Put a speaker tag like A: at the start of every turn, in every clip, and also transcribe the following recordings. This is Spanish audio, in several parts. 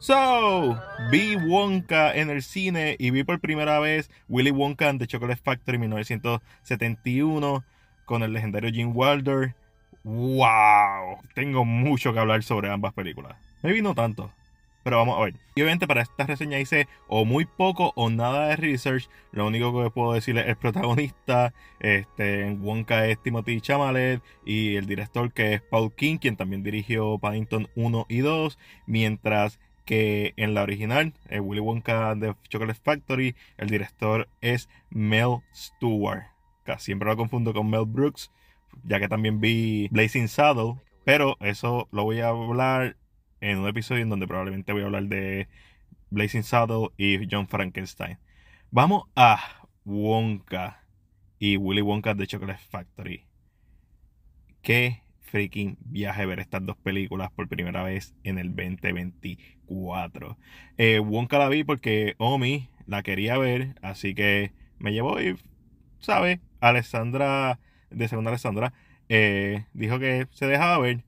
A: So, vi Wonka en el cine y vi por primera vez Willy Wonka and the Chocolate Factory 1971 con el legendario Gene Wilder. ¡Wow! Tengo mucho que hablar sobre ambas películas. Me vino tanto. Pero vamos a ver. Y obviamente para esta reseña hice o muy poco o nada de research. Lo único que puedo decir es el protagonista. Este, en Wonka es Timothy Chalamet. Y el director que es Paul King, quien también dirigió Paddington 1 y 2. Mientras que en la original, Willy Wonka The Chocolate Factory, el director es Mel Stewart. Siempre lo confundo con Mel Brooks, ya que también vi Blazing Saddle. Pero eso lo voy a hablar en un episodio en donde probablemente voy a hablar de Blazing Saddle y John Frankenstein. Vamos a Wonka y Willy Wonka The Chocolate Factory. Qué freaking viaje ver estas dos películas por primera vez en el 2024. Eh, Wonka la vi porque Omi la quería ver, así que me llevó y, ¿sabe? Alessandra, de segunda Alessandra, eh, dijo que se dejaba ver.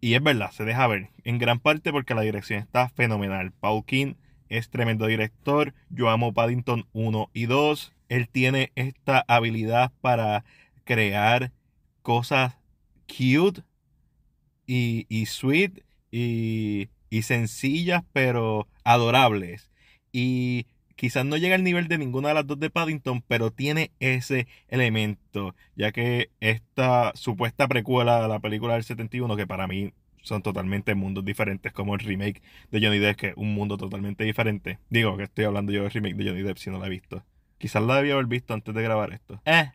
A: Y es verdad, se deja ver. En gran parte porque la dirección está fenomenal. Paul King es tremendo director. Yo amo Paddington 1 y 2. Él tiene esta habilidad para crear cosas cute y, y sweet y, y sencillas pero adorables. Y quizás no llega al nivel de ninguna de las dos de Paddington, pero tiene ese elemento, ya que esta supuesta precuela de la película del 71, que para mí son totalmente mundos diferentes, como el remake de Johnny Depp, que es un mundo totalmente diferente. Digo que estoy hablando yo del remake de Johnny Depp si no la he visto. Quizás la debía haber visto antes de grabar esto. Eh.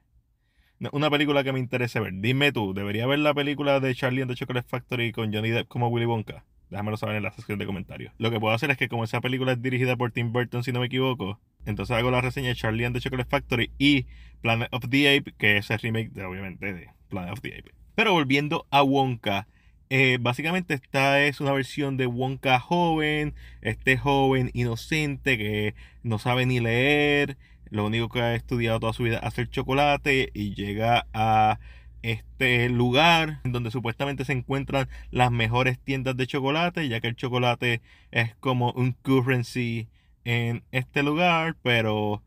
A: Una película que me interese ver. Dime tú, ¿debería ver la película de Charlie and the Chocolate Factory con Johnny Depp como Willy Wonka? Déjamelo saber en la sección de comentarios. Lo que puedo hacer es que como esa película es dirigida por Tim Burton, si no me equivoco, entonces hago la reseña de Charlie and the Chocolate Factory y Planet of the Ape, que es el remake de, obviamente, de Planet of the Ape. Pero volviendo a Wonka, eh, básicamente esta es una versión de Wonka joven, este joven inocente que no sabe ni leer, lo único que ha estudiado toda su vida es hacer chocolate y llega a este lugar donde supuestamente se encuentran las mejores tiendas de chocolate, ya que el chocolate es como un currency en este lugar, pero,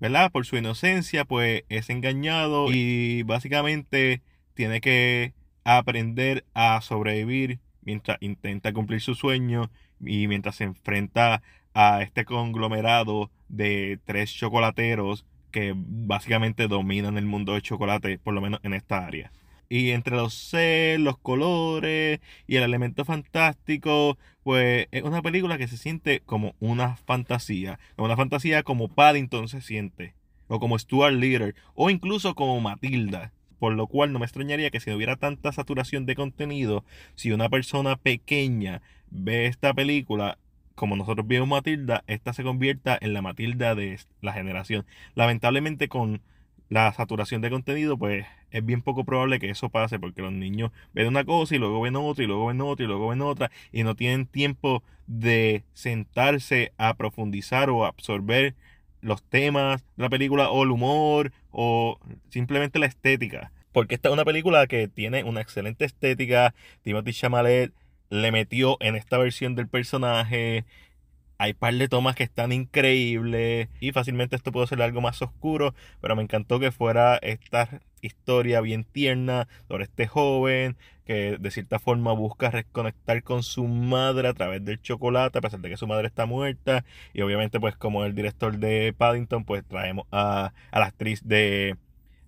A: ¿verdad? Por su inocencia, pues es engañado y básicamente tiene que aprender a sobrevivir mientras intenta cumplir su sueño y mientras se enfrenta a este conglomerado de tres chocolateros que básicamente dominan el mundo del chocolate, por lo menos en esta área. Y entre los C, los colores y el elemento fantástico, pues es una película que se siente como una fantasía. Una fantasía como Paddington se siente. O como Stuart Little. O incluso como Matilda. Por lo cual no me extrañaría que si no hubiera tanta saturación de contenido, si una persona pequeña ve esta película, como nosotros vimos Matilda, esta se convierta en la Matilda de la generación. Lamentablemente con la saturación de contenido, pues es bien poco probable que eso pase porque los niños ven una cosa y luego ven otra y luego ven otra y luego ven otra y no tienen tiempo de sentarse a profundizar o absorber los temas de la película o el humor o simplemente la estética. Porque esta es una película que tiene una excelente estética. Timothy Chalamet le metió en esta versión del personaje. Hay par de tomas que están increíbles y fácilmente esto puede ser algo más oscuro, pero me encantó que fuera esta historia bien tierna sobre este joven que de cierta forma busca reconectar con su madre a través del chocolate a pesar de que su madre está muerta y obviamente pues como el director de Paddington pues traemos a, a la actriz de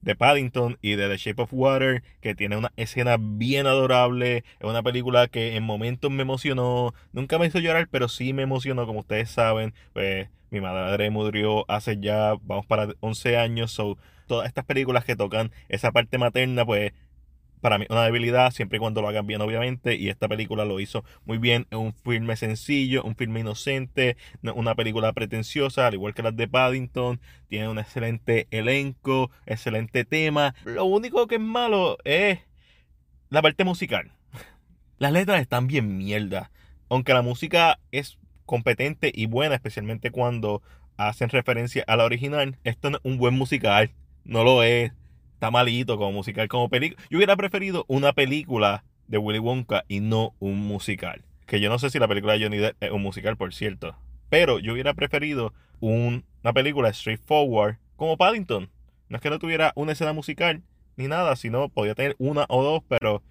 A: de Paddington y de The Shape of Water, que tiene una escena bien adorable. Es una película que en momentos me emocionó. Nunca me hizo llorar, pero sí me emocionó, como ustedes saben. Pues mi madre murió hace ya, vamos para 11 años. So, todas estas películas que tocan esa parte materna, pues para mí una debilidad siempre y cuando lo hagan bien obviamente y esta película lo hizo muy bien es un filme sencillo un filme inocente una película pretenciosa al igual que las de Paddington tiene un excelente elenco excelente tema lo único que es malo es la parte musical. Las letras están bien mierda aunque la música es competente y buena especialmente cuando hacen referencia a la original esto no es un buen musical no lo es está malito como musical, como película. Yo hubiera preferido una película de Willy Wonka y no un musical. que yo no sé si la película de Johnny Depp es un musical, por cierto. Pero yo hubiera preferido una película straightforward como Paddington. No es que no tuviera una escena musical ni nada, sino podía tener una o dos, pero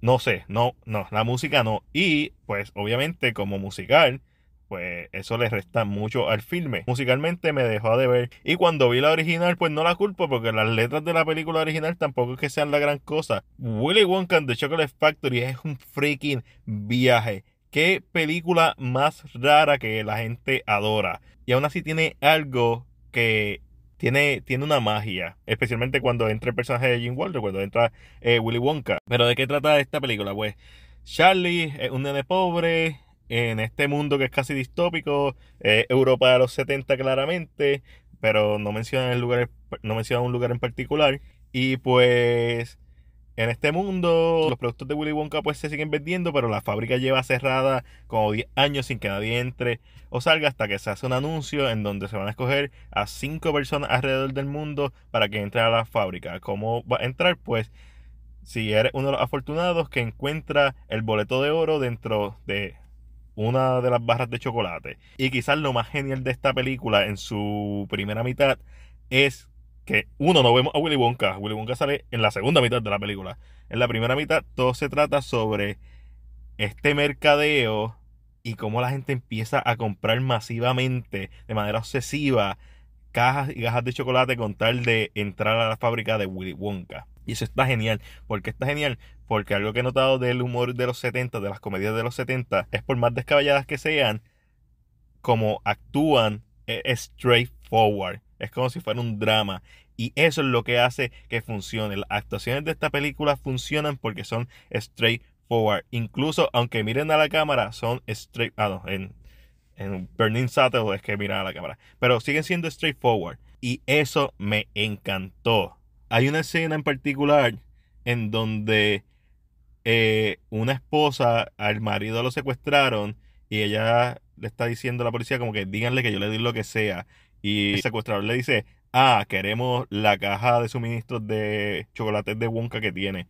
A: no sé, no, no, la música no. Y pues obviamente como musical, pues eso le resta mucho al filme. Musicalmente me dejó de ver. Y cuando vi la original, pues no la culpo porque las letras de la película original tampoco es que sean la gran cosa. Willy Wonka and the Chocolate Factory es un freaking viaje. Qué película más rara que la gente adora. Y aún así tiene algo que tiene, tiene una magia, especialmente cuando entra el personaje de Jim Walter, cuando entra eh, Willy Wonka. Pero ¿de qué trata esta película? Pues Charlie es un nene pobre en este mundo que es casi distópico, Europa de los 70 claramente, pero no menciona el lugar, no menciona un lugar en particular. Y pues en este mundo, los productos de Willy Wonka pues se siguen vendiendo, pero la fábrica lleva cerrada como 10 años sin que nadie entre o salga hasta que se hace un anuncio en donde se van a escoger a 5 personas alrededor del mundo para que entren a la fábrica. ¿Cómo va a entrar? Pues si eres uno de los afortunados que encuentra el boleto de oro dentro de una de las barras de chocolate. Y quizás lo más genial de esta película en su primera mitad es que uno no vemos a Willy Wonka. Willy Wonka sale en la segunda mitad de la película. En la primera mitad todo se trata sobre este mercadeo y cómo la gente empieza a comprar masivamente, de manera obsesiva, cajas y cajas de chocolate con tal de entrar a la fábrica de Willy Wonka. Y eso está genial. ¿Por qué está genial? Porque algo que he notado del humor de los 70, de las comedias de los 70, es por más descabelladas que sean, como actúan es straightforward. Es como si fuera un drama. Y eso es lo que hace que funcione. Las actuaciones de esta película funcionan porque son straightforward. Incluso aunque miren a la cámara, son straight. Ah, no, en, en Burning Saddle es que miran a la cámara. Pero siguen siendo straightforward. Y eso me encantó. Hay una escena en particular en donde eh, una esposa al marido lo secuestraron y ella le está diciendo a la policía como que díganle que yo le doy lo que sea. Y el secuestrador le dice, ah, queremos la caja de suministros de chocolates de Wonka que tiene.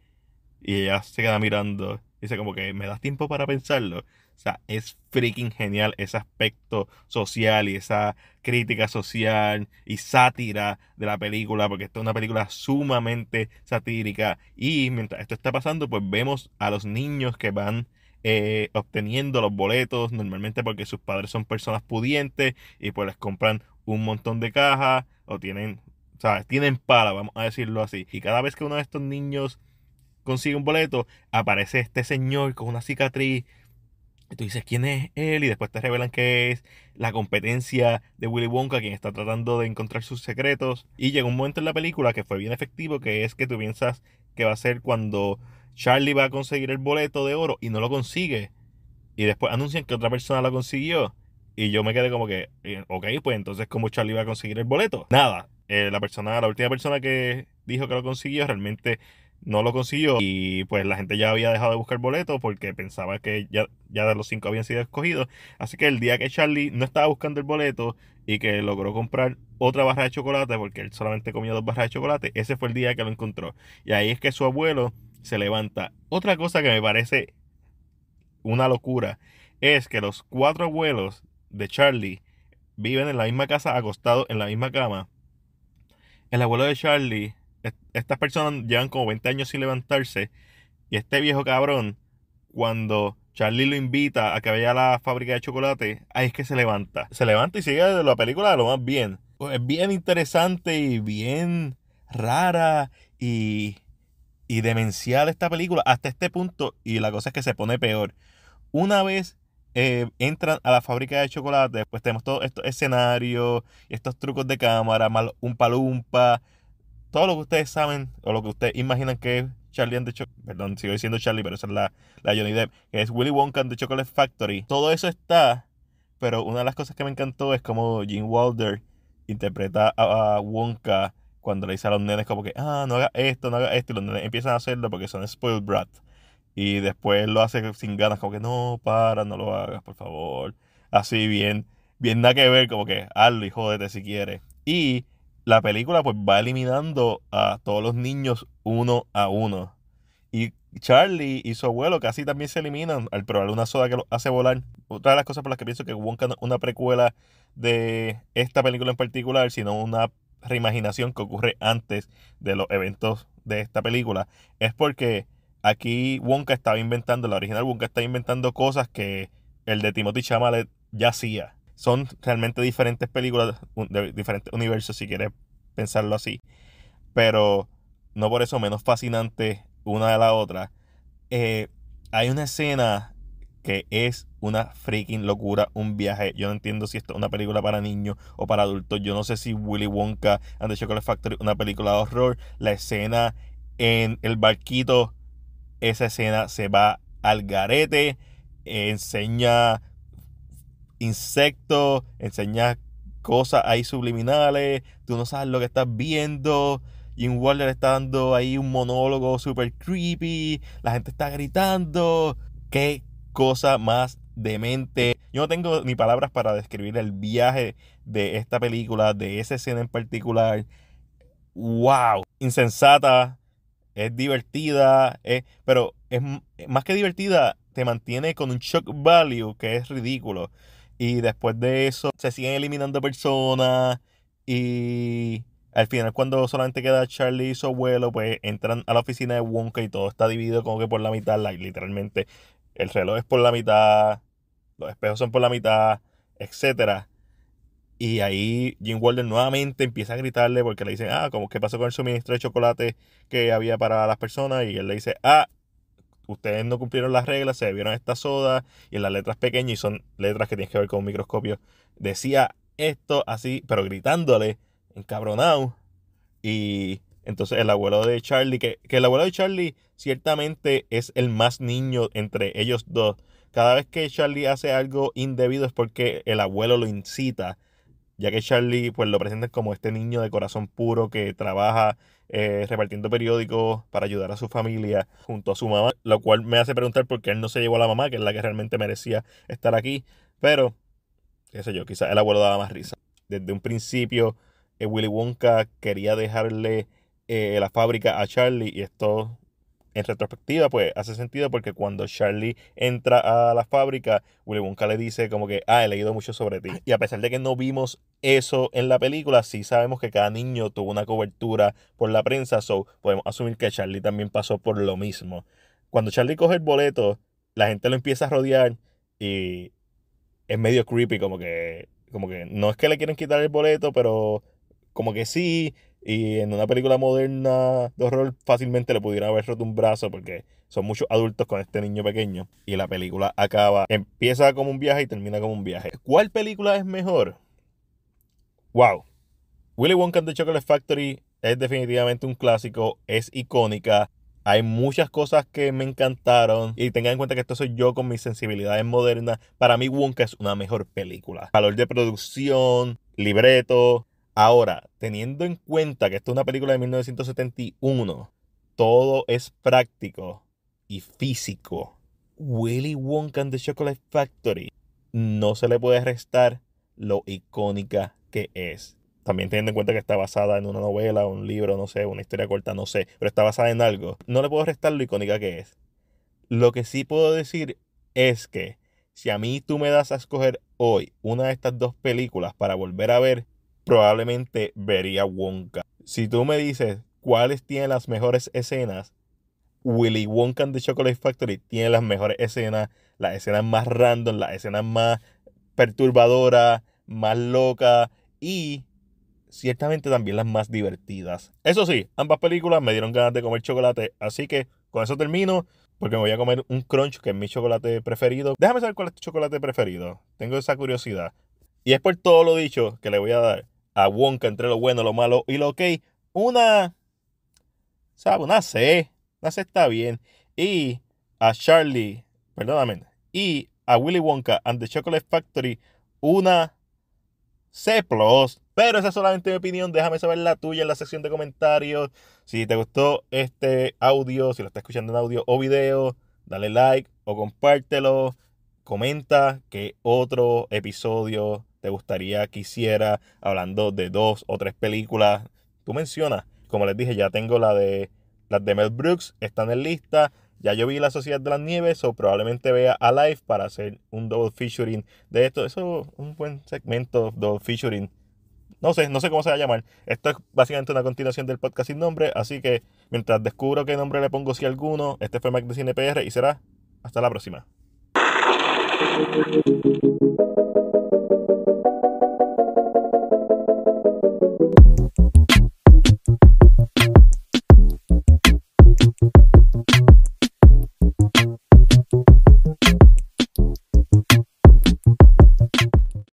A: Y ella se queda mirando. Dice como que me das tiempo para pensarlo. O sea, es freaking genial ese aspecto social y esa crítica social y sátira de la película, porque esta es una película sumamente satírica. Y mientras esto está pasando, pues vemos a los niños que van eh, obteniendo los boletos, normalmente porque sus padres son personas pudientes y pues les compran un montón de cajas o tienen, o tienen pala, vamos a decirlo así. Y cada vez que uno de estos niños consigue un boleto, aparece este señor con una cicatriz y tú dices quién es él y después te revelan que es la competencia de Willy Wonka quien está tratando de encontrar sus secretos. Y llega un momento en la película que fue bien efectivo, que es que tú piensas que va a ser cuando Charlie va a conseguir el boleto de oro y no lo consigue. Y después anuncian que otra persona lo consiguió. Y yo me quedé como que, eh, ok, pues entonces ¿cómo Charlie va a conseguir el boleto? Nada, eh, la persona, la última persona que dijo que lo consiguió realmente no lo consiguió y pues la gente ya había dejado de buscar boletos porque pensaba que ya, ya de los cinco habían sido escogidos. Así que el día que Charlie no estaba buscando el boleto y que logró comprar otra barra de chocolate porque él solamente comió dos barras de chocolate, ese fue el día que lo encontró. Y ahí es que su abuelo se levanta. Otra cosa que me parece una locura es que los cuatro abuelos de Charlie viven en la misma casa acostados en la misma cama. El abuelo de Charlie estas personas llevan como 20 años sin levantarse. Y este viejo cabrón, cuando Charlie lo invita a que vaya a la fábrica de chocolate, ahí es que se levanta. Se levanta y sigue la película de lo más bien. Es bien interesante y bien rara y, y demencial esta película hasta este punto. Y la cosa es que se pone peor. Una vez eh, entran a la fábrica de chocolate, pues tenemos todos estos escenarios, estos trucos de cámara, mal, un palumpa todo lo que ustedes saben o lo que ustedes imaginan que es Charlie and the Chocolate, perdón, sigo diciendo Charlie, pero esa es la, la Johnny Depp, que es Willy Wonka and the Chocolate Factory. Todo eso está, pero una de las cosas que me encantó es como Gene Wilder interpreta a, Wonka cuando le dice a los nenes como que, ah, no haga esto, no haga esto, y los nenes empiezan a hacerlo porque son spoiled brat. Y después lo hace sin ganas, como que no, para, no lo hagas, por favor. Así bien, bien nada que ver, como que hazlo y jódete si quieres. Y la película pues va eliminando a todos los niños uno a uno. Y, Charlie y su abuelo casi también se eliminan al probar una soda que lo hace volar. Otra de las cosas por las que pienso que Wonka no es una precuela de esta película en particular, sino una reimaginación que ocurre antes de los eventos de esta película, es porque aquí Wonka estaba inventando, la original Wonka estaba inventando cosas que el de Timothy Chalamet ya hacía. Son realmente diferentes películas de diferentes universos, si quieres pensarlo así. Pero no por eso menos fascinante una de la otra. Eh, hay una escena que es una freaking locura, un viaje. Yo no entiendo si esto es una película para niños o para adultos. Yo no sé si Willy Wonka and the Chocolate Factory una película de horror. La escena en el barquito, esa escena se va al garete, enseña insectos, enseña cosas ahí subliminales, tú no sabes lo que estás viendo. Jim Waller está dando ahí un monólogo super creepy, la gente está gritando. Qué cosa más demente. Yo no tengo ni palabras para describir el viaje de esta película, de esa escena en particular. ¡Wow! Insensata, es divertida, pero es más que divertida, te mantiene con un shock value que es ridículo. Y después de eso se siguen eliminando personas y al final cuando solamente queda Charlie y su abuelo, pues entran a la oficina de Wonka y todo está dividido como que por la mitad, literalmente el reloj es por la mitad, los espejos son por la mitad, etcétera. Y ahí Jim Walder nuevamente empieza a gritarle porque le dicen, ah, como que pasó con el suministro de chocolate que había para las personas. Y él le dice, ah, ustedes no cumplieron las reglas, se bebieron esta soda y las letras pequeñas y son letras que tienen que ver con un microscopio. Decía esto así, pero gritándole, encabronado. Y entonces el abuelo de Charlie, que, que el abuelo de Charlie ciertamente es el más niño entre ellos dos. Cada vez que Charlie hace algo indebido es porque el abuelo lo incita ya que Charlie pues lo presenta como este niño de corazón puro que trabaja eh, repartiendo periódicos para ayudar a su familia junto a su mamá, lo cual me hace preguntar por qué él no se llevó a la mamá, que es la que realmente merecía estar aquí, pero qué sé yo, quizás el abuelo daba más risa. Desde un principio, eh, Willy Wonka quería dejarle eh, la fábrica a Charlie y esto en retrospectiva, pues hace sentido porque cuando Charlie entra a la fábrica, Willy Wonka le dice como que, ah, he leído mucho sobre ti. Y a pesar de que no vimos eso en la película, sí sabemos que cada niño tuvo una cobertura por la prensa, so podemos asumir que Charlie también pasó por lo mismo. Cuando Charlie coge el boleto, la gente lo empieza a rodear y es medio creepy, como que, como que no es que le quieren quitar el boleto, pero como que sí, y en una película moderna de horror fácilmente le pudieran haber roto un brazo porque son muchos adultos con este niño pequeño. Y la película acaba, empieza como un viaje y termina como un viaje. ¿Cuál película es mejor? Wow. Willy Wonka and the Chocolate Factory es definitivamente un clásico, es icónica. Hay muchas cosas que me encantaron y tengan en cuenta que esto soy yo con mis sensibilidades modernas. Para mí Wonka es una mejor película. Valor de producción, libreto, Ahora, teniendo en cuenta que esto es una película de 1971, todo es práctico y físico. Willy Wonka and the Chocolate Factory no se le puede restar lo icónica que es. También teniendo en cuenta que está basada en una novela, un libro, no sé, una historia corta, no sé, pero está basada en algo. No le puedo restar lo icónica que es. Lo que sí puedo decir es que si a mí tú me das a escoger hoy una de estas dos películas para volver a ver, probablemente vería Wonka. Si tú me dices cuáles tienen las mejores escenas, Willy Wonka and the Chocolate Factory tiene las mejores escenas, las escenas más random, las escenas más perturbadoras, más locas y ciertamente también las más divertidas. Eso sí, ambas películas me dieron ganas de comer chocolate, así que con eso termino. Porque me voy a comer un crunch, que es mi chocolate preferido. Déjame saber cuál es tu chocolate preferido. Tengo esa curiosidad. Y es por todo lo dicho que le voy a dar a Wonka entre lo bueno, lo malo y lo ok, una, ¿sabe? Una C. Una C está bien. Y a Charlie, perdóname, y a Willy Wonka and the Chocolate Factory, una C+. Pero esa es solamente mi opinión. Déjame saber la tuya en la sección de comentarios. Si te gustó este audio, si lo estás escuchando en audio o video, dale like o compártelo. Comenta que otro episodio te gustaría que hiciera hablando de dos o tres películas. Tú mencionas, como les dije, ya tengo la de las de Mel Brooks, están en lista. Ya yo vi La Sociedad de las Nieves, o probablemente vea Alive para hacer un double featuring de esto. Eso es un buen segmento, double featuring. No sé, no sé cómo se va a llamar. Esto es básicamente una continuación del podcast sin nombre, así que mientras descubro qué nombre le pongo si alguno, este fue Mac de Cine PR y será hasta la próxima.